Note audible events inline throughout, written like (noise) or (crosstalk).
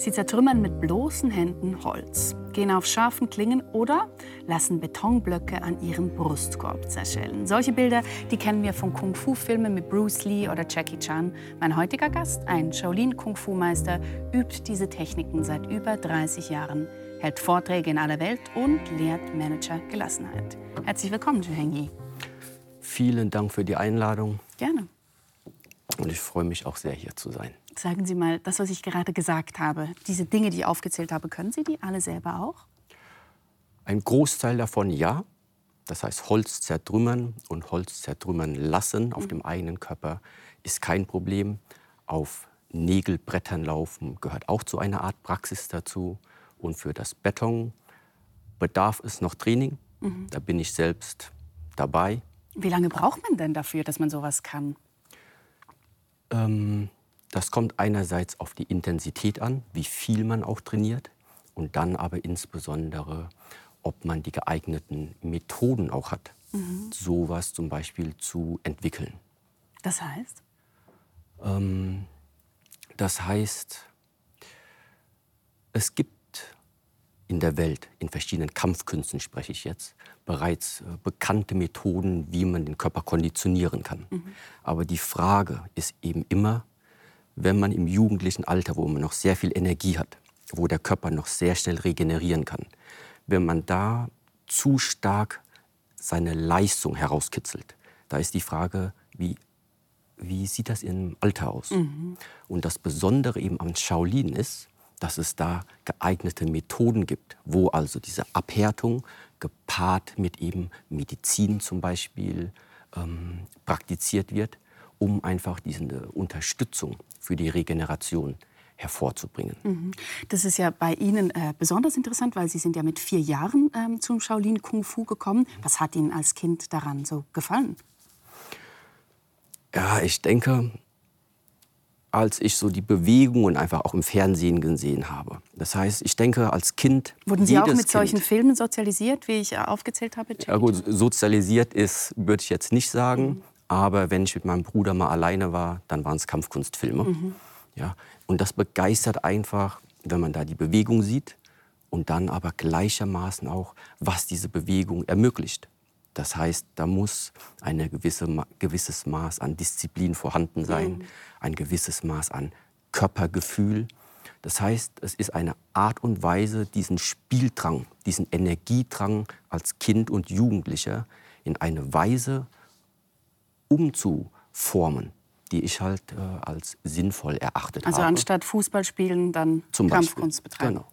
Sie zertrümmern mit bloßen Händen Holz, gehen auf scharfen Klingen oder lassen Betonblöcke an ihrem Brustkorb zerschellen. Solche Bilder, die kennen wir von Kung-Fu-Filmen mit Bruce Lee oder Jackie Chan. Mein heutiger Gast, ein Shaolin-Kung-Fu-Meister, übt diese Techniken seit über 30 Jahren, hält Vorträge in aller Welt und lehrt Manager Gelassenheit. Herzlich willkommen, Zhu Hengyi. Vielen Dank für die Einladung. Gerne. Und ich freue mich auch sehr, hier zu sein. Sagen Sie mal, das, was ich gerade gesagt habe, diese Dinge, die ich aufgezählt habe, können Sie die alle selber auch? Ein Großteil davon ja. Das heißt, Holz zertrümmern und Holz zertrümmern lassen auf mhm. dem eigenen Körper ist kein Problem. Auf Nägelbrettern laufen gehört auch zu einer Art Praxis dazu. Und für das Beton bedarf es noch Training. Mhm. Da bin ich selbst dabei. Wie lange braucht man denn dafür, dass man sowas kann? Ähm, das kommt einerseits auf die Intensität an, wie viel man auch trainiert, und dann aber insbesondere, ob man die geeigneten Methoden auch hat, mhm. sowas zum Beispiel zu entwickeln. Das heißt? Ähm, das heißt, es gibt in der Welt, in verschiedenen Kampfkünsten spreche ich jetzt, bereits äh, bekannte Methoden, wie man den Körper konditionieren kann. Mhm. Aber die Frage ist eben immer, wenn man im jugendlichen Alter, wo man noch sehr viel Energie hat, wo der Körper noch sehr schnell regenerieren kann, wenn man da zu stark seine Leistung herauskitzelt, da ist die Frage, wie, wie sieht das im Alter aus? Mhm. Und das Besondere eben am Shaolin ist, dass es da geeignete Methoden gibt, wo also diese Abhärtung gepaart mit eben Medizin zum Beispiel ähm, praktiziert wird um einfach diese Unterstützung für die Regeneration hervorzubringen. Mhm. Das ist ja bei Ihnen äh, besonders interessant, weil Sie sind ja mit vier Jahren ähm, zum Shaolin Kung Fu gekommen. Was hat Ihnen als Kind daran so gefallen? Ja, ich denke, als ich so die Bewegungen einfach auch im Fernsehen gesehen habe. Das heißt, ich denke, als Kind. Wurden Sie auch mit kind, solchen Filmen sozialisiert, wie ich äh, aufgezählt habe? Ja, gut, sozialisiert ist, würde ich jetzt nicht sagen. Mhm. Aber wenn ich mit meinem Bruder mal alleine war, dann waren es Kampfkunstfilme. Mhm. Ja, und das begeistert einfach, wenn man da die Bewegung sieht und dann aber gleichermaßen auch, was diese Bewegung ermöglicht. Das heißt, da muss ein gewisse, gewisses Maß an Disziplin vorhanden sein, mhm. ein gewisses Maß an Körpergefühl. Das heißt, es ist eine Art und Weise, diesen Spieldrang, diesen Energiedrang als Kind und Jugendlicher in eine Weise umzuformen, die ich halt äh, als sinnvoll erachtet also habe. Also anstatt Fußball spielen, dann Zum Kampfkunst betreiben. Genau.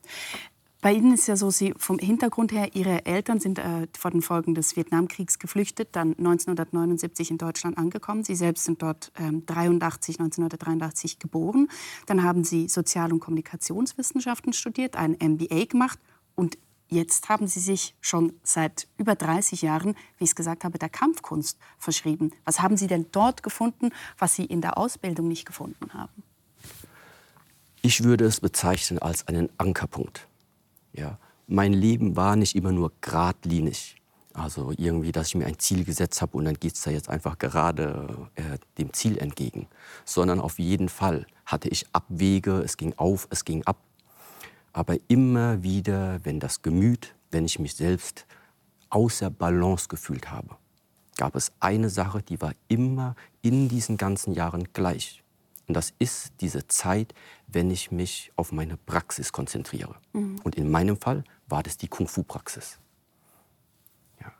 Bei Ihnen ist ja so, Sie vom Hintergrund her, Ihre Eltern sind äh, vor den Folgen des Vietnamkriegs geflüchtet, dann 1979 in Deutschland angekommen. Sie selbst sind dort ähm, 83, 1983 geboren. Dann haben Sie Sozial- und Kommunikationswissenschaften studiert, ein MBA gemacht und Jetzt haben Sie sich schon seit über 30 Jahren, wie ich es gesagt habe, der Kampfkunst verschrieben. Was haben Sie denn dort gefunden, was Sie in der Ausbildung nicht gefunden haben? Ich würde es bezeichnen als einen Ankerpunkt. Ja, mein Leben war nicht immer nur geradlinig. Also irgendwie, dass ich mir ein Ziel gesetzt habe und dann geht es da jetzt einfach gerade äh, dem Ziel entgegen. Sondern auf jeden Fall hatte ich Abwege, es ging auf, es ging ab. Aber immer wieder, wenn das Gemüt, wenn ich mich selbst außer Balance gefühlt habe, gab es eine Sache, die war immer in diesen ganzen Jahren gleich. Und das ist diese Zeit, wenn ich mich auf meine Praxis konzentriere. Mhm. Und in meinem Fall war das die Kung-Fu-Praxis. Ja.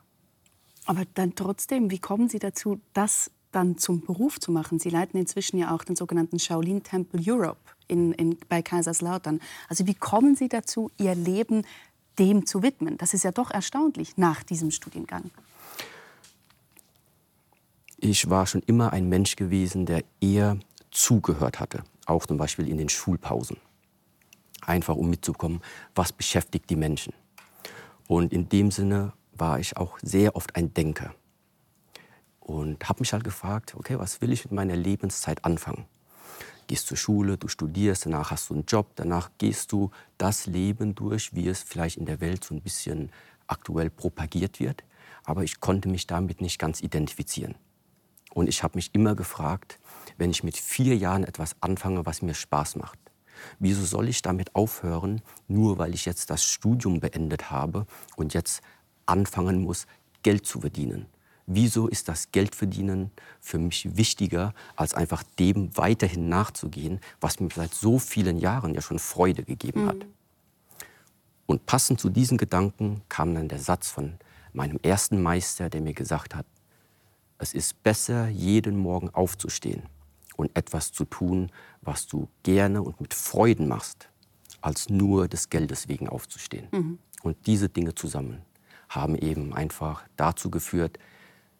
Aber dann trotzdem, wie kommen Sie dazu, das dann zum Beruf zu machen? Sie leiten inzwischen ja auch den sogenannten Shaolin Temple Europe in, in, bei Kaiserslautern. Also wie kommen Sie dazu, Ihr Leben dem zu widmen? Das ist ja doch erstaunlich nach diesem Studiengang. Ich war schon immer ein Mensch gewesen, der eher zugehört hatte, auch zum Beispiel in den Schulpausen. Einfach um mitzukommen, was beschäftigt die Menschen. Und in dem Sinne war ich auch sehr oft ein Denker. Und habe mich halt gefragt, okay, was will ich mit meiner Lebenszeit anfangen? gehst zur Schule, du studierst, danach hast du einen Job, danach gehst du das Leben durch, wie es vielleicht in der Welt so ein bisschen aktuell propagiert wird. Aber ich konnte mich damit nicht ganz identifizieren. Und ich habe mich immer gefragt, wenn ich mit vier Jahren etwas anfange, was mir Spaß macht, Wieso soll ich damit aufhören, nur weil ich jetzt das Studium beendet habe und jetzt anfangen muss, Geld zu verdienen? Wieso ist das Geldverdienen für mich wichtiger, als einfach dem weiterhin nachzugehen, was mir seit so vielen Jahren ja schon Freude gegeben hat? Mhm. Und passend zu diesen Gedanken kam dann der Satz von meinem ersten Meister, der mir gesagt hat, es ist besser, jeden Morgen aufzustehen und etwas zu tun, was du gerne und mit Freuden machst, als nur des Geldes wegen aufzustehen. Mhm. Und diese Dinge zusammen haben eben einfach dazu geführt,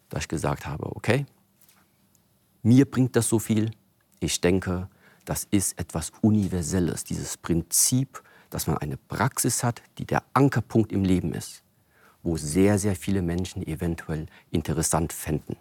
dass ich gesagt habe, okay, mir bringt das so viel. Ich denke, das ist etwas Universelles, dieses Prinzip, dass man eine Praxis hat, die der Ankerpunkt im Leben ist, wo sehr, sehr viele Menschen eventuell interessant fänden.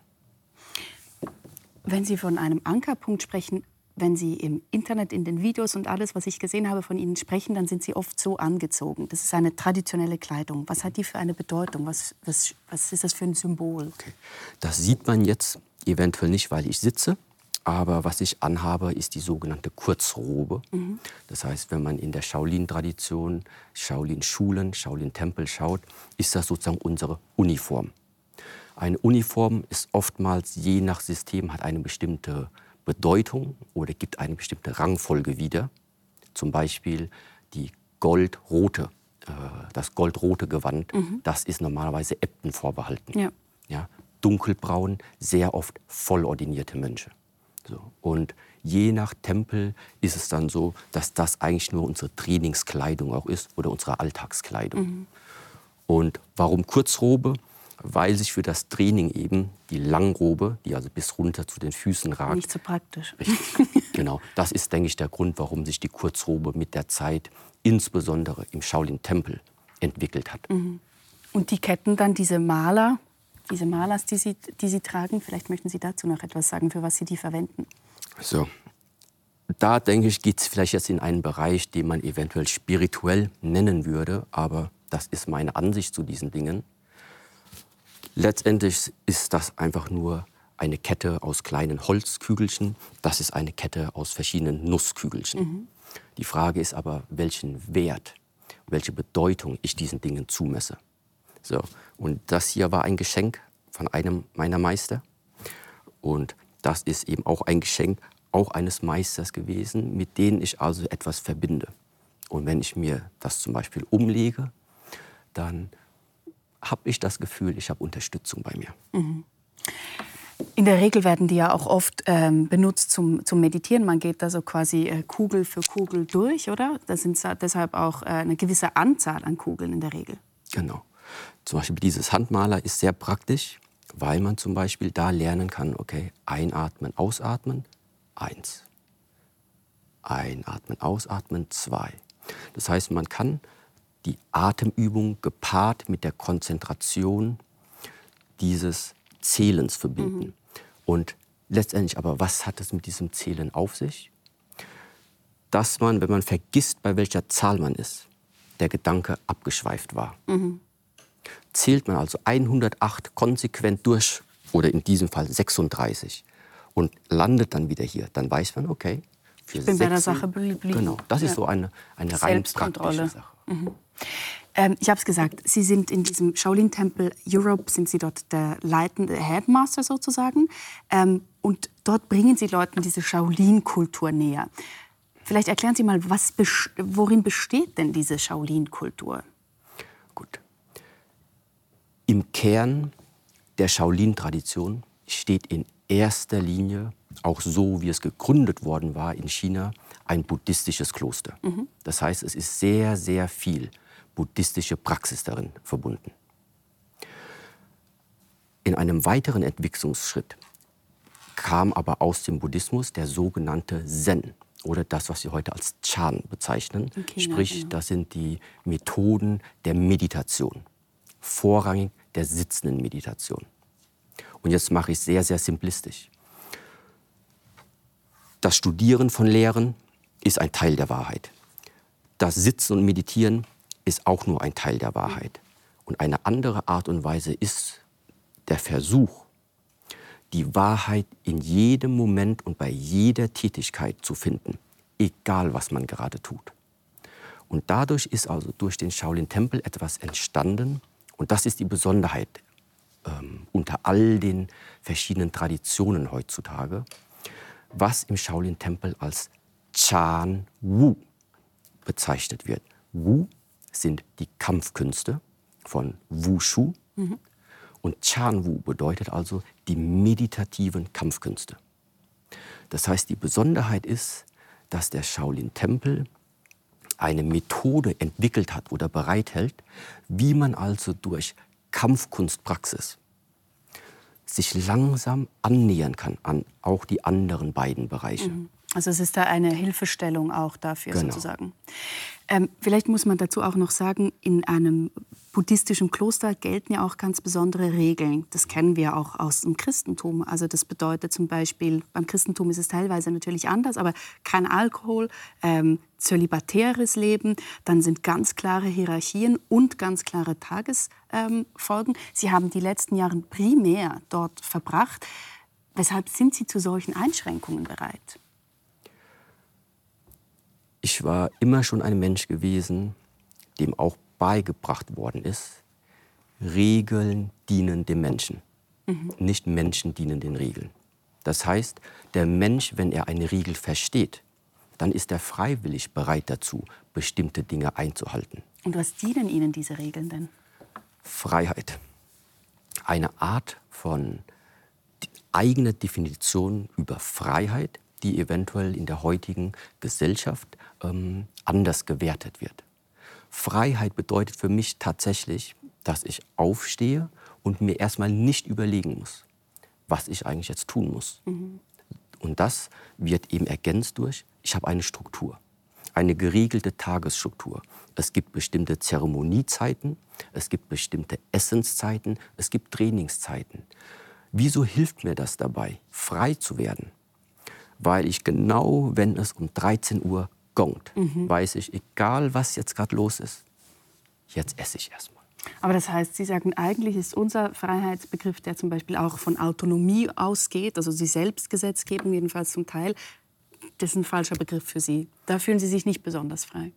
Wenn Sie von einem Ankerpunkt sprechen, wenn Sie im Internet, in den Videos und alles, was ich gesehen habe, von Ihnen sprechen, dann sind Sie oft so angezogen. Das ist eine traditionelle Kleidung. Was hat die für eine Bedeutung? Was, was, was ist das für ein Symbol? Okay. Das sieht man jetzt eventuell nicht, weil ich sitze. Aber was ich anhabe, ist die sogenannte Kurzrobe. Mhm. Das heißt, wenn man in der Shaolin-Tradition, Shaolin-Schulen, Shaolin-Tempel schaut, ist das sozusagen unsere Uniform. Eine Uniform ist oftmals je nach System hat eine bestimmte Bedeutung oder gibt eine bestimmte Rangfolge wieder. Zum Beispiel die goldrote, äh, das goldrote Gewand, mhm. das ist normalerweise Äbten vorbehalten. Ja. Ja, dunkelbraun, sehr oft vollordinierte Mönche. So. Und je nach Tempel ist es dann so, dass das eigentlich nur unsere Trainingskleidung auch ist oder unsere Alltagskleidung. Mhm. Und warum Kurzrobe? Weil sich für das Training eben die Langrobe, die also bis runter zu den Füßen ragt. Nicht so praktisch. Richtig, (laughs) genau. Das ist, denke ich, der Grund, warum sich die Kurzrobe mit der Zeit, insbesondere im Shaolin-Tempel, entwickelt hat. Mhm. Und die Ketten dann, diese Maler, diese Malers, die Sie, die Sie tragen. Vielleicht möchten Sie dazu noch etwas sagen, für was Sie die verwenden. So, da denke ich, geht es vielleicht jetzt in einen Bereich, den man eventuell spirituell nennen würde, aber das ist meine Ansicht zu diesen Dingen. Letztendlich ist das einfach nur eine Kette aus kleinen Holzkügelchen. Das ist eine Kette aus verschiedenen Nusskügelchen. Mhm. Die Frage ist aber, welchen Wert, welche Bedeutung ich diesen Dingen zumesse. So. Und das hier war ein Geschenk von einem meiner Meister. Und das ist eben auch ein Geschenk auch eines Meisters gewesen, mit denen ich also etwas verbinde. Und wenn ich mir das zum Beispiel umlege, dann habe ich das Gefühl, ich habe Unterstützung bei mir. Mhm. In der Regel werden die ja auch oft ähm, benutzt zum, zum Meditieren. Man geht da so quasi äh, Kugel für Kugel durch, oder? Da sind deshalb auch äh, eine gewisse Anzahl an Kugeln in der Regel. Genau. Zum Beispiel dieses Handmaler ist sehr praktisch, weil man zum Beispiel da lernen kann, okay, einatmen, ausatmen, eins. Einatmen, ausatmen, zwei. Das heißt, man kann die Atemübung gepaart mit der Konzentration dieses Zählens verbinden. Mhm. Und letztendlich aber, was hat es mit diesem Zählen auf sich? Dass man, wenn man vergisst, bei welcher Zahl man ist, der Gedanke abgeschweift war. Mhm. Zählt man also 108 konsequent durch, oder in diesem Fall 36, und landet dann wieder hier, dann weiß man, okay, für ich bin bei der Sache geblieben. Genau, das ist ja. so eine, eine rein praktische Sache. Mhm. Ähm, ich habe es gesagt, Sie sind in diesem Shaolin-Tempel Europe, sind Sie dort der leitende Headmaster sozusagen. Ähm, und dort bringen Sie Leuten diese Shaolin-Kultur näher. Vielleicht erklären Sie mal, was, worin besteht denn diese Shaolin-Kultur? Gut. Im Kern der Shaolin-Tradition steht in erster Linie, auch so wie es gegründet worden war in China, ein buddhistisches Kloster. Mhm. Das heißt, es ist sehr, sehr viel buddhistische Praxis darin verbunden. In einem weiteren Entwicklungsschritt kam aber aus dem Buddhismus der sogenannte Zen oder das, was wir heute als Chan bezeichnen. China, Sprich, genau. das sind die Methoden der Meditation vorrangig der sitzenden Meditation. Und jetzt mache ich es sehr, sehr simplistisch. Das Studieren von Lehren ist ein Teil der Wahrheit. Das Sitzen und Meditieren ist auch nur ein Teil der Wahrheit. Und eine andere Art und Weise ist der Versuch, die Wahrheit in jedem Moment und bei jeder Tätigkeit zu finden, egal was man gerade tut. Und dadurch ist also durch den Shaolin-Tempel etwas entstanden. Und das ist die Besonderheit ähm, unter all den verschiedenen Traditionen heutzutage, was im Shaolin-Tempel als Chan Wu bezeichnet wird. Wu sind die Kampfkünste von Wushu. Mhm. Und Chan Wu bedeutet also die meditativen Kampfkünste. Das heißt, die Besonderheit ist, dass der Shaolin-Tempel eine Methode entwickelt hat oder bereithält, wie man also durch Kampfkunstpraxis sich langsam annähern kann an auch die anderen beiden Bereiche. Mhm. Also es ist da eine Hilfestellung auch dafür genau. sozusagen. Ähm, vielleicht muss man dazu auch noch sagen, in einem buddhistischen Kloster gelten ja auch ganz besondere Regeln. Das kennen wir auch aus dem Christentum. Also das bedeutet zum Beispiel, beim Christentum ist es teilweise natürlich anders, aber kein Alkohol, ähm, zölibatäres Leben, dann sind ganz klare Hierarchien und ganz klare Tagesfolgen. Ähm, Sie haben die letzten Jahre primär dort verbracht. Weshalb sind Sie zu solchen Einschränkungen bereit? Ich war immer schon ein Mensch gewesen, dem auch beigebracht worden ist, Regeln dienen dem Menschen, mhm. nicht Menschen dienen den Regeln. Das heißt, der Mensch, wenn er eine Regel versteht, dann ist er freiwillig bereit dazu, bestimmte Dinge einzuhalten. Und was dienen Ihnen diese Regeln denn? Freiheit. Eine Art von eigener Definition über Freiheit, die eventuell in der heutigen Gesellschaft ähm, anders gewertet wird. Freiheit bedeutet für mich tatsächlich, dass ich aufstehe und mir erstmal nicht überlegen muss, was ich eigentlich jetzt tun muss. Mhm. Und das wird eben ergänzt durch, ich habe eine Struktur, eine geregelte Tagesstruktur. Es gibt bestimmte Zeremoniezeiten, es gibt bestimmte Essenszeiten, es gibt Trainingszeiten. Wieso hilft mir das dabei, frei zu werden? Weil ich genau, wenn es um 13 Uhr gongt, mhm. weiß ich, egal was jetzt gerade los ist, jetzt esse ich erstmal. Aber das heißt, Sie sagen, eigentlich ist unser Freiheitsbegriff, der zum Beispiel auch von Autonomie ausgeht, also die Selbstgesetzgebung jedenfalls zum Teil, das ist ein falscher Begriff für Sie. Da fühlen Sie sich nicht besonders frei.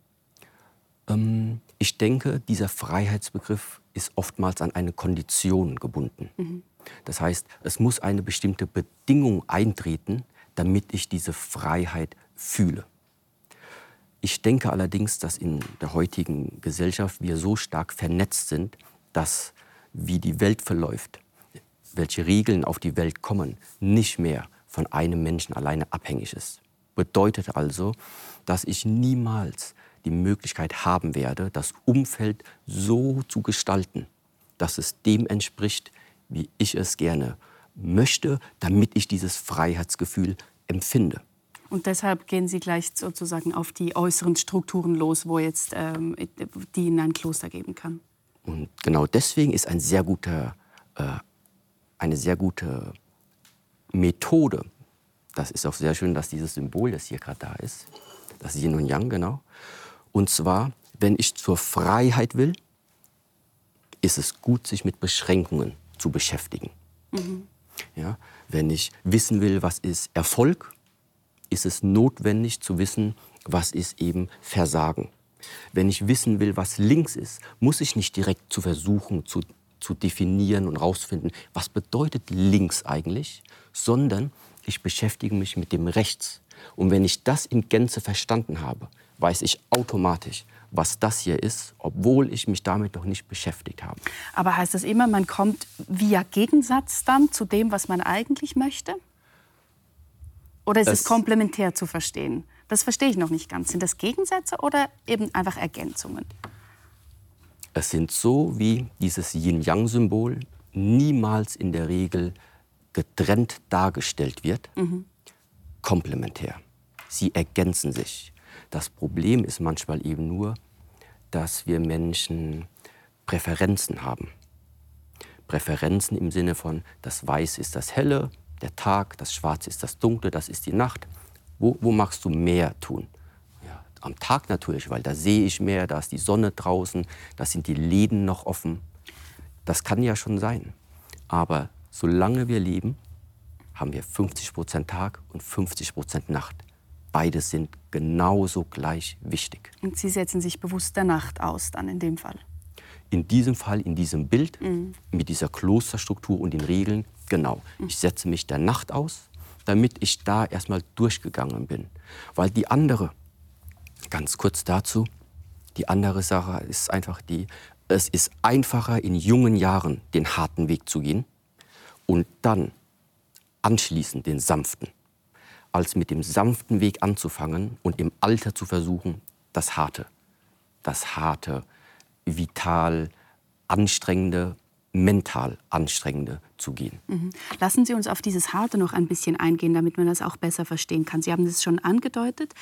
Ähm, ich denke, dieser Freiheitsbegriff ist oftmals an eine Kondition gebunden. Mhm. Das heißt, es muss eine bestimmte Bedingung eintreten, damit ich diese Freiheit fühle. Ich denke allerdings, dass in der heutigen Gesellschaft wir so stark vernetzt sind, dass wie die Welt verläuft, welche Regeln auf die Welt kommen, nicht mehr von einem Menschen alleine abhängig ist. Bedeutet also, dass ich niemals die Möglichkeit haben werde, das Umfeld so zu gestalten, dass es dem entspricht, wie ich es gerne möchte, damit ich dieses Freiheitsgefühl empfinde. Und deshalb gehen Sie gleich sozusagen auf die äußeren Strukturen los, wo jetzt ähm, die in ein Kloster geben kann. Und genau deswegen ist ein sehr guter, äh, eine sehr gute Methode. Das ist auch sehr schön, dass dieses Symbol, das hier gerade da ist, das Yin und Yang, genau. Und zwar, wenn ich zur Freiheit will, ist es gut, sich mit Beschränkungen zu beschäftigen. Mhm. Ja, wenn ich wissen will, was ist Erfolg, ist es notwendig zu wissen, was ist eben Versagen. Wenn ich wissen will, was links ist, muss ich nicht direkt zu versuchen zu, zu definieren und herausfinden, was bedeutet links eigentlich, sondern ich beschäftige mich mit dem rechts. Und wenn ich das in Gänze verstanden habe, weiß ich automatisch, was das hier ist, obwohl ich mich damit noch nicht beschäftigt habe. Aber heißt das immer, man kommt via Gegensatz dann zu dem, was man eigentlich möchte? Oder ist es, es komplementär zu verstehen? Das verstehe ich noch nicht ganz. Sind das Gegensätze oder eben einfach Ergänzungen? Es sind so wie dieses Yin-Yang-Symbol niemals in der Regel getrennt dargestellt wird, mhm. Komplementär. Sie ergänzen sich. Das Problem ist manchmal eben nur, dass wir Menschen Präferenzen haben. Präferenzen im Sinne von, das Weiß ist das Helle, der Tag, das Schwarze ist das Dunkle, das ist die Nacht. Wo, wo magst du mehr tun? Ja, am Tag natürlich, weil da sehe ich mehr, da ist die Sonne draußen, da sind die Läden noch offen. Das kann ja schon sein. Aber solange wir leben, haben wir 50 Prozent Tag und 50 Prozent Nacht. Beide sind genauso gleich wichtig. Und Sie setzen sich bewusst der Nacht aus, dann in dem Fall? In diesem Fall, in diesem Bild, mhm. mit dieser Klosterstruktur und den Regeln, genau. Mhm. Ich setze mich der Nacht aus, damit ich da erstmal durchgegangen bin. Weil die andere, ganz kurz dazu, die andere Sache ist einfach die, es ist einfacher in jungen Jahren den harten Weg zu gehen und dann anschließend den sanften als mit dem sanften Weg anzufangen und im Alter zu versuchen, das harte, das harte, vital anstrengende, mental anstrengende zu gehen. Mhm. Lassen Sie uns auf dieses Harte noch ein bisschen eingehen, damit man das auch besser verstehen kann. Sie haben es schon angedeutet.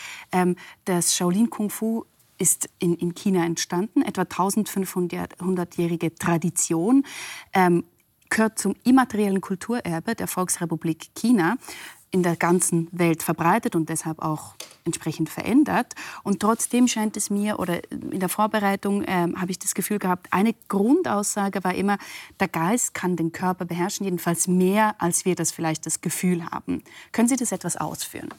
das Shaolin Kung Fu ist in, in China entstanden, etwa 1500-jährige Tradition. Ähm, gehört zum immateriellen Kulturerbe der Volksrepublik China in der ganzen Welt verbreitet und deshalb auch entsprechend verändert. Und trotzdem scheint es mir, oder in der Vorbereitung äh, habe ich das Gefühl gehabt, eine Grundaussage war immer, der Geist kann den Körper beherrschen, jedenfalls mehr, als wir das vielleicht das Gefühl haben. Können Sie das etwas ausführen?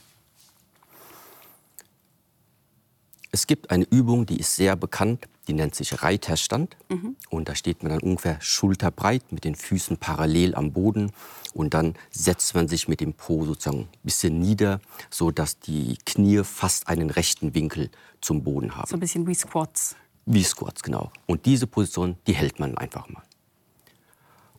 Es gibt eine Übung, die ist sehr bekannt, die nennt sich Reiterstand. Mhm. Und da steht man dann ungefähr schulterbreit mit den Füßen parallel am Boden. Und dann setzt man sich mit dem Po sozusagen ein bisschen nieder, sodass die Knie fast einen rechten Winkel zum Boden haben. So ein bisschen wie Squats. Wie Squats, genau. Und diese Position, die hält man einfach mal.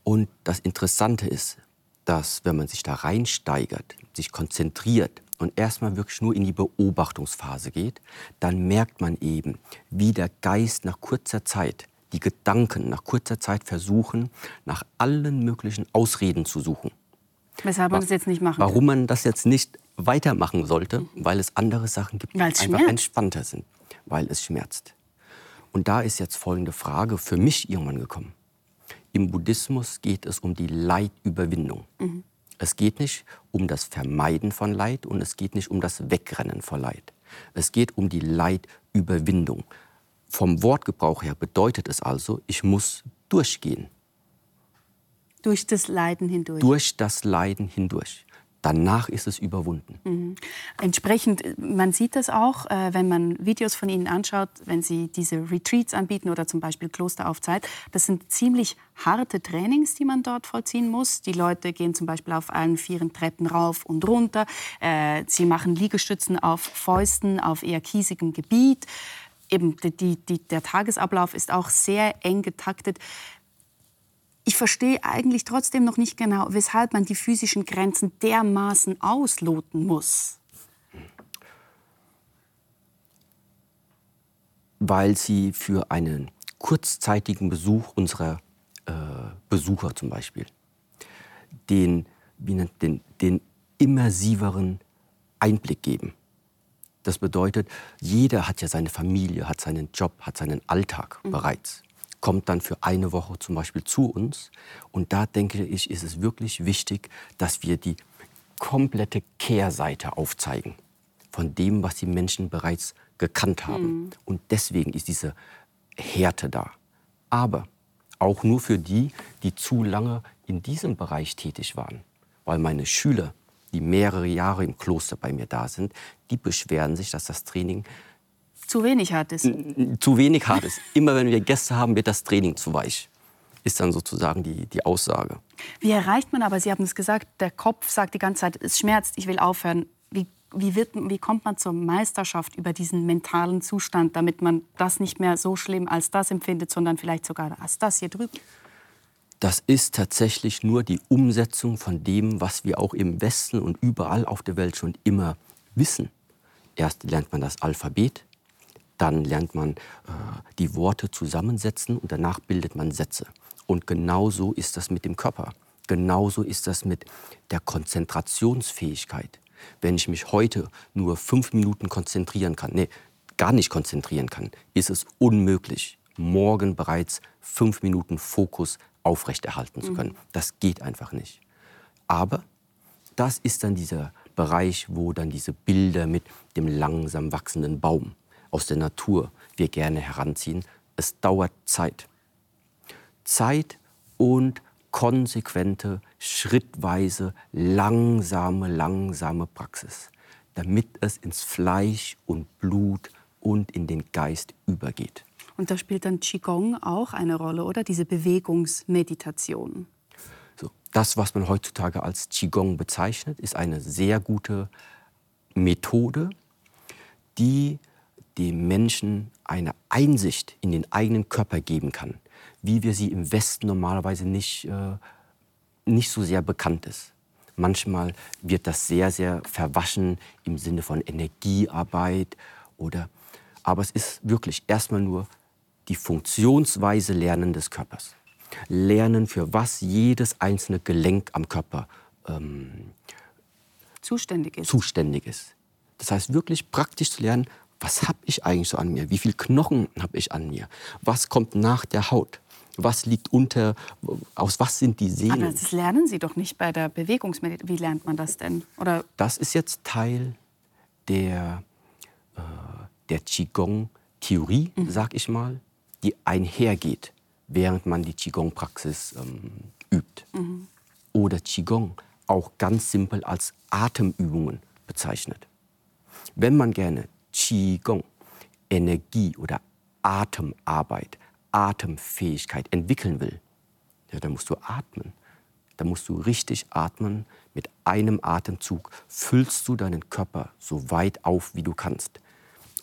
Und das Interessante ist, dass wenn man sich da reinsteigert, sich konzentriert und erstmal wirklich nur in die Beobachtungsphase geht, dann merkt man eben, wie der Geist nach kurzer Zeit, die Gedanken nach kurzer Zeit versuchen, nach allen möglichen Ausreden zu suchen. Weshalb man das jetzt nicht machen Warum will. man das jetzt nicht weitermachen sollte, weil es andere Sachen gibt, die einfach schmerzt. entspannter sind, weil es schmerzt. Und da ist jetzt folgende Frage für mich irgendwann gekommen. Im Buddhismus geht es um die Leidüberwindung. Mhm. Es geht nicht um das Vermeiden von Leid und es geht nicht um das Wegrennen vor Leid. Es geht um die Leidüberwindung. Vom Wortgebrauch her bedeutet es also, ich muss durchgehen. Durch das Leiden hindurch. Durch das Leiden hindurch. Danach ist es überwunden. Mhm. Entsprechend, man sieht das auch, äh, wenn man Videos von Ihnen anschaut, wenn Sie diese Retreats anbieten oder zum Beispiel Kloster auf Zeit. Das sind ziemlich harte Trainings, die man dort vollziehen muss. Die Leute gehen zum Beispiel auf allen vieren Treppen rauf und runter. Äh, sie machen Liegestützen auf Fäusten, auf eher kiesigem Gebiet. Eben die, die, der Tagesablauf ist auch sehr eng getaktet ich verstehe eigentlich trotzdem noch nicht genau, weshalb man die physischen Grenzen dermaßen ausloten muss. Weil sie für einen kurzzeitigen Besuch unserer äh, Besucher zum Beispiel den, wie nennt, den, den immersiveren Einblick geben. Das bedeutet, jeder hat ja seine Familie, hat seinen Job, hat seinen Alltag mhm. bereits kommt dann für eine Woche zum Beispiel zu uns. Und da denke ich, ist es wirklich wichtig, dass wir die komplette Kehrseite aufzeigen von dem, was die Menschen bereits gekannt haben. Mhm. Und deswegen ist diese Härte da. Aber auch nur für die, die zu lange in diesem Bereich tätig waren. Weil meine Schüler, die mehrere Jahre im Kloster bei mir da sind, die beschweren sich, dass das Training zu wenig hart ist. Zu wenig hart ist. Immer wenn wir Gäste haben, wird das Training zu weich. Ist dann sozusagen die, die Aussage. Wie erreicht man aber, Sie haben es gesagt, der Kopf sagt die ganze Zeit, es schmerzt, ich will aufhören. Wie, wie, wird, wie kommt man zur Meisterschaft über diesen mentalen Zustand, damit man das nicht mehr so schlimm als das empfindet, sondern vielleicht sogar als das hier drüben? Das ist tatsächlich nur die Umsetzung von dem, was wir auch im Westen und überall auf der Welt schon immer wissen. Erst lernt man das Alphabet, dann lernt man äh, die Worte zusammensetzen und danach bildet man Sätze. Und genauso ist das mit dem Körper. Genauso ist das mit der Konzentrationsfähigkeit. Wenn ich mich heute nur fünf Minuten konzentrieren kann, nee, gar nicht konzentrieren kann, ist es unmöglich, morgen bereits fünf Minuten Fokus aufrechterhalten zu können. Mhm. Das geht einfach nicht. Aber das ist dann dieser Bereich, wo dann diese Bilder mit dem langsam wachsenden Baum aus der Natur wir gerne heranziehen. Es dauert Zeit. Zeit und konsequente, schrittweise, langsame, langsame Praxis. damit es ins Fleisch und Blut und in den Geist übergeht. Und da spielt dann Qigong auch eine Rolle, oder? Diese Bewegungsmeditation. So, das, was man heutzutage als Qigong bezeichnet, ist eine sehr gute Methode, die dem Menschen eine Einsicht in den eigenen Körper geben kann, wie wir sie im Westen normalerweise nicht, äh, nicht so sehr bekannt ist. Manchmal wird das sehr, sehr verwaschen im Sinne von Energiearbeit oder aber es ist wirklich erstmal nur die Funktionsweise Lernen des Körpers. Lernen, für was jedes einzelne Gelenk am Körper ähm, zuständig, ist. zuständig ist. Das heißt, wirklich praktisch zu lernen, was habe ich eigentlich so an mir? Wie viele Knochen habe ich an mir? Was kommt nach der Haut? Was liegt unter, aus was sind die Sehnen? Aber das lernen Sie doch nicht bei der Bewegungsmeditation. Wie lernt man das denn? Oder das ist jetzt Teil der, äh, der Qigong-Theorie, mhm. sag ich mal, die einhergeht, während man die Qigong-Praxis ähm, übt. Mhm. Oder Qigong auch ganz simpel als Atemübungen bezeichnet. Wenn man gerne Qigong, Energie oder Atemarbeit, Atemfähigkeit entwickeln will, ja, dann musst du atmen. Da musst du richtig atmen. Mit einem Atemzug füllst du deinen Körper so weit auf, wie du kannst.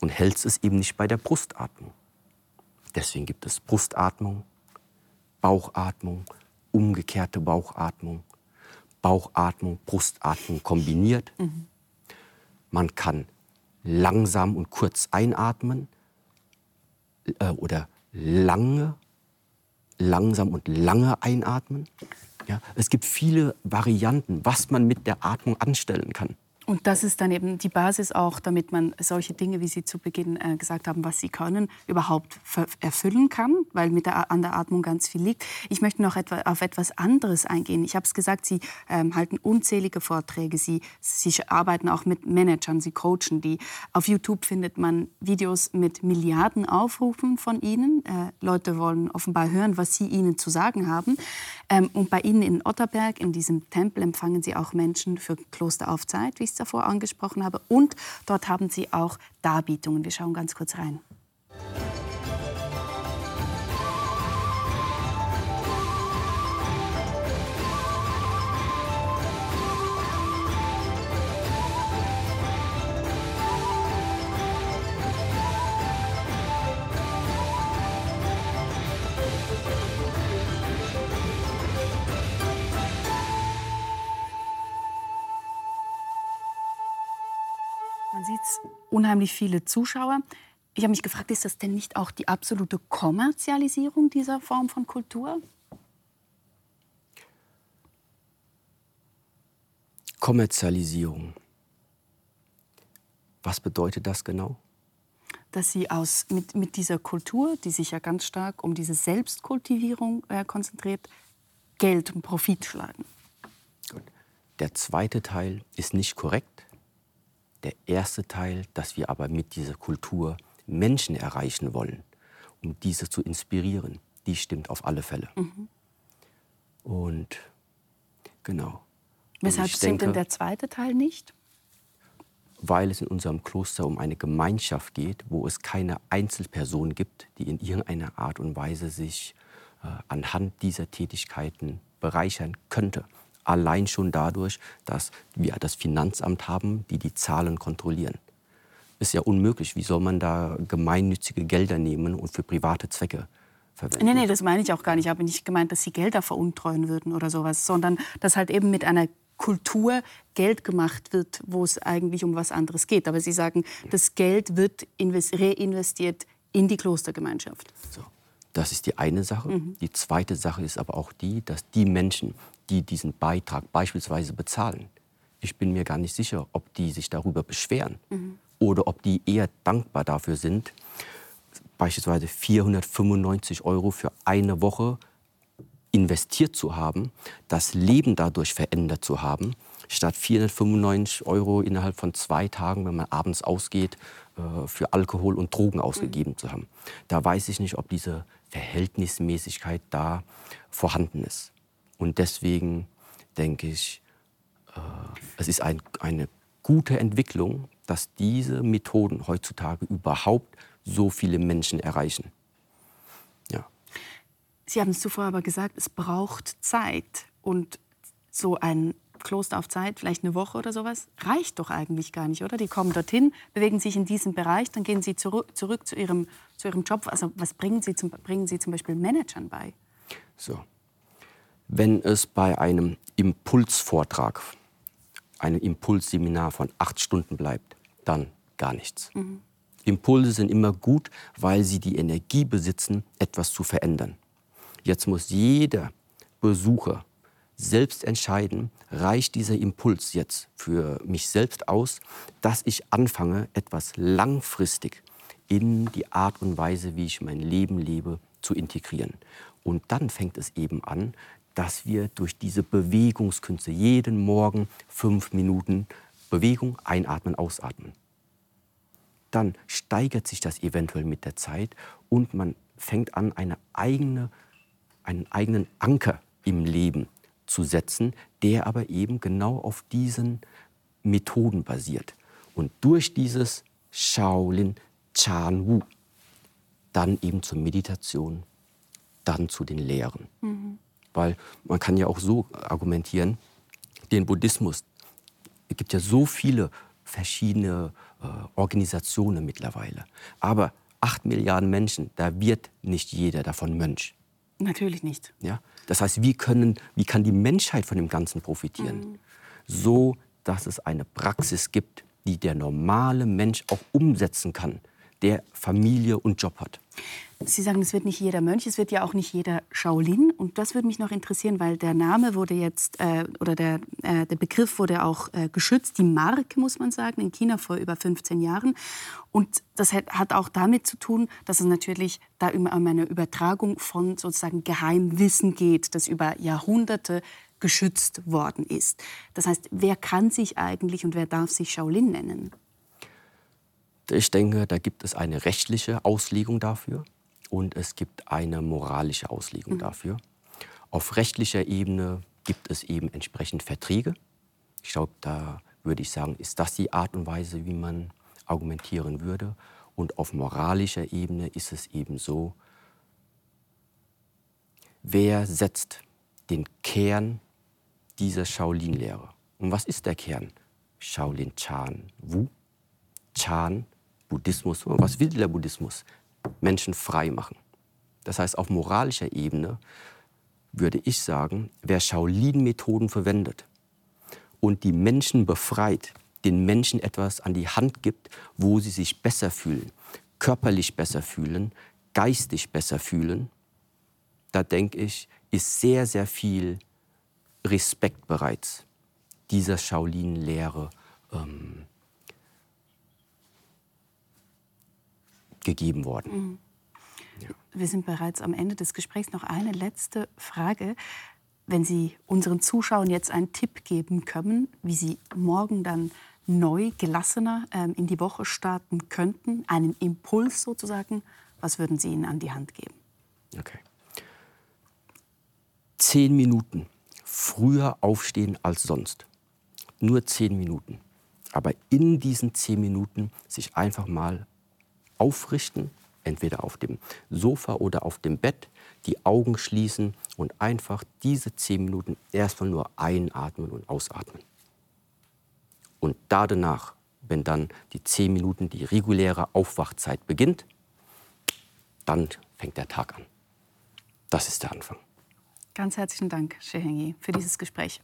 Und hältst es eben nicht bei der Brustatmung. Deswegen gibt es Brustatmung, Bauchatmung, umgekehrte Bauchatmung, Bauchatmung, Brustatmung kombiniert. Mhm. Man kann langsam und kurz einatmen äh, oder lange, langsam und lange einatmen. Ja, es gibt viele Varianten, was man mit der Atmung anstellen kann. Und das ist dann eben die Basis auch, damit man solche Dinge, wie Sie zu Beginn äh, gesagt haben, was Sie können, überhaupt erfüllen kann, weil mit der, an der Atmung ganz viel liegt. Ich möchte noch etwa, auf etwas anderes eingehen. Ich habe es gesagt, Sie ähm, halten unzählige Vorträge, Sie, Sie arbeiten auch mit Managern, Sie coachen die. Auf YouTube findet man Videos mit Milliarden Aufrufen von Ihnen. Äh, Leute wollen offenbar hören, was Sie ihnen zu sagen haben. Ähm, und bei Ihnen in Otterberg, in diesem Tempel, empfangen Sie auch Menschen für Kloster auf Zeit, wie ich davor angesprochen habe. Und dort haben Sie auch Darbietungen. Wir schauen ganz kurz rein. Unheimlich viele Zuschauer. Ich habe mich gefragt, ist das denn nicht auch die absolute Kommerzialisierung dieser Form von Kultur? Kommerzialisierung. Was bedeutet das genau? Dass Sie aus, mit, mit dieser Kultur, die sich ja ganz stark um diese Selbstkultivierung äh, konzentriert, Geld und Profit schlagen. Gut. Der zweite Teil ist nicht korrekt. Der erste Teil, dass wir aber mit dieser Kultur Menschen erreichen wollen, um diese zu inspirieren, die stimmt auf alle Fälle. Mhm. Und genau. Weshalb stimmt denn der zweite Teil nicht? Weil es in unserem Kloster um eine Gemeinschaft geht, wo es keine Einzelperson gibt, die in irgendeiner Art und Weise sich äh, anhand dieser Tätigkeiten bereichern könnte allein schon dadurch, dass wir das Finanzamt haben, die die Zahlen kontrollieren. Ist ja unmöglich. Wie soll man da gemeinnützige Gelder nehmen und für private Zwecke verwenden? Nee, nee, das meine ich auch gar nicht. Ich habe nicht gemeint, dass sie Gelder veruntreuen würden oder sowas, sondern dass halt eben mit einer Kultur Geld gemacht wird, wo es eigentlich um was anderes geht. Aber Sie sagen, das Geld wird reinvestiert in die Klostergemeinschaft. So. Das ist die eine Sache. Mhm. Die zweite Sache ist aber auch die, dass die Menschen, die diesen Beitrag beispielsweise bezahlen, ich bin mir gar nicht sicher, ob die sich darüber beschweren mhm. oder ob die eher dankbar dafür sind, beispielsweise 495 Euro für eine Woche investiert zu haben, das Leben dadurch verändert zu haben, statt 495 Euro innerhalb von zwei Tagen, wenn man abends ausgeht, äh, für Alkohol und Drogen ausgegeben mhm. zu haben. Da weiß ich nicht, ob diese Verhältnismäßigkeit da vorhanden ist. Und deswegen denke ich, äh, es ist ein, eine gute Entwicklung, dass diese Methoden heutzutage überhaupt so viele Menschen erreichen. Ja. Sie haben es zuvor aber gesagt, es braucht Zeit. Und so ein Kloster auf Zeit, vielleicht eine Woche oder sowas, reicht doch eigentlich gar nicht, oder? Die kommen dorthin, bewegen sich in diesem Bereich, dann gehen sie zurück, zurück zu, ihrem, zu ihrem Job. Also was bringen sie, zum, bringen sie zum Beispiel Managern bei? So. Wenn es bei einem Impulsvortrag, einem Impulsseminar von acht Stunden bleibt, dann gar nichts. Mhm. Impulse sind immer gut, weil sie die Energie besitzen, etwas zu verändern. Jetzt muss jeder Besucher selbst entscheiden, reicht dieser Impuls jetzt für mich selbst aus, dass ich anfange, etwas langfristig in die Art und Weise, wie ich mein Leben lebe, zu integrieren. Und dann fängt es eben an, dass wir durch diese Bewegungskünste jeden Morgen fünf Minuten Bewegung einatmen, ausatmen. Dann steigert sich das eventuell mit der Zeit und man fängt an, eine eigene, einen eigenen Anker im Leben zu setzen, der aber eben genau auf diesen Methoden basiert. Und durch dieses Shaolin Chan Wu dann eben zur Meditation, dann zu den Lehren. Mhm. Weil man kann ja auch so argumentieren, den Buddhismus, es gibt ja so viele verschiedene äh, Organisationen mittlerweile. Aber acht Milliarden Menschen, da wird nicht jeder davon Mönch. Natürlich nicht. Ja? Das heißt, wie, können, wie kann die Menschheit von dem Ganzen profitieren? Mhm. So, dass es eine Praxis gibt, die der normale Mensch auch umsetzen kann, der Familie und Job hat. Sie sagen, es wird nicht jeder Mönch, es wird ja auch nicht jeder Shaolin. Und das würde mich noch interessieren, weil der Name wurde jetzt, äh, oder der, äh, der Begriff wurde auch äh, geschützt, die Marke, muss man sagen, in China vor über 15 Jahren. Und das hat, hat auch damit zu tun, dass es natürlich da um eine Übertragung von sozusagen Geheimwissen geht, das über Jahrhunderte geschützt worden ist. Das heißt, wer kann sich eigentlich und wer darf sich Shaolin nennen? Ich denke, da gibt es eine rechtliche Auslegung dafür und es gibt eine moralische Auslegung mhm. dafür. Auf rechtlicher Ebene gibt es eben entsprechend Verträge. Ich glaube, da würde ich sagen, ist das die Art und Weise, wie man argumentieren würde. Und auf moralischer Ebene ist es eben so, wer setzt den Kern dieser Shaolin-Lehre? Und was ist der Kern? Shaolin Chan Wu. Chan, Buddhismus. Und was will der Buddhismus? Menschen frei machen. Das heißt, auf moralischer Ebene würde ich sagen, wer Shaolin-Methoden verwendet und die Menschen befreit, den Menschen etwas an die Hand gibt, wo sie sich besser fühlen, körperlich besser fühlen, geistig besser fühlen, da denke ich, ist sehr, sehr viel Respekt bereits dieser Shaolin-Lehre ähm, gegeben worden. Mhm. Ja. Wir sind bereits am Ende des Gesprächs. Noch eine letzte Frage. Wenn Sie unseren Zuschauern jetzt einen Tipp geben können, wie sie morgen dann neu, gelassener ähm, in die Woche starten könnten, einen Impuls sozusagen, was würden Sie ihnen an die Hand geben? Okay. Zehn Minuten früher aufstehen als sonst. Nur zehn Minuten. Aber in diesen zehn Minuten sich einfach mal aufrichten, entweder auf dem Sofa oder auf dem Bett, die Augen schließen und einfach diese zehn Minuten erstmal nur einatmen und ausatmen. Und da danach, wenn dann die zehn Minuten die reguläre Aufwachzeit beginnt, dann fängt der Tag an. Das ist der Anfang. Ganz herzlichen Dank, Shehengi, für dieses Gespräch.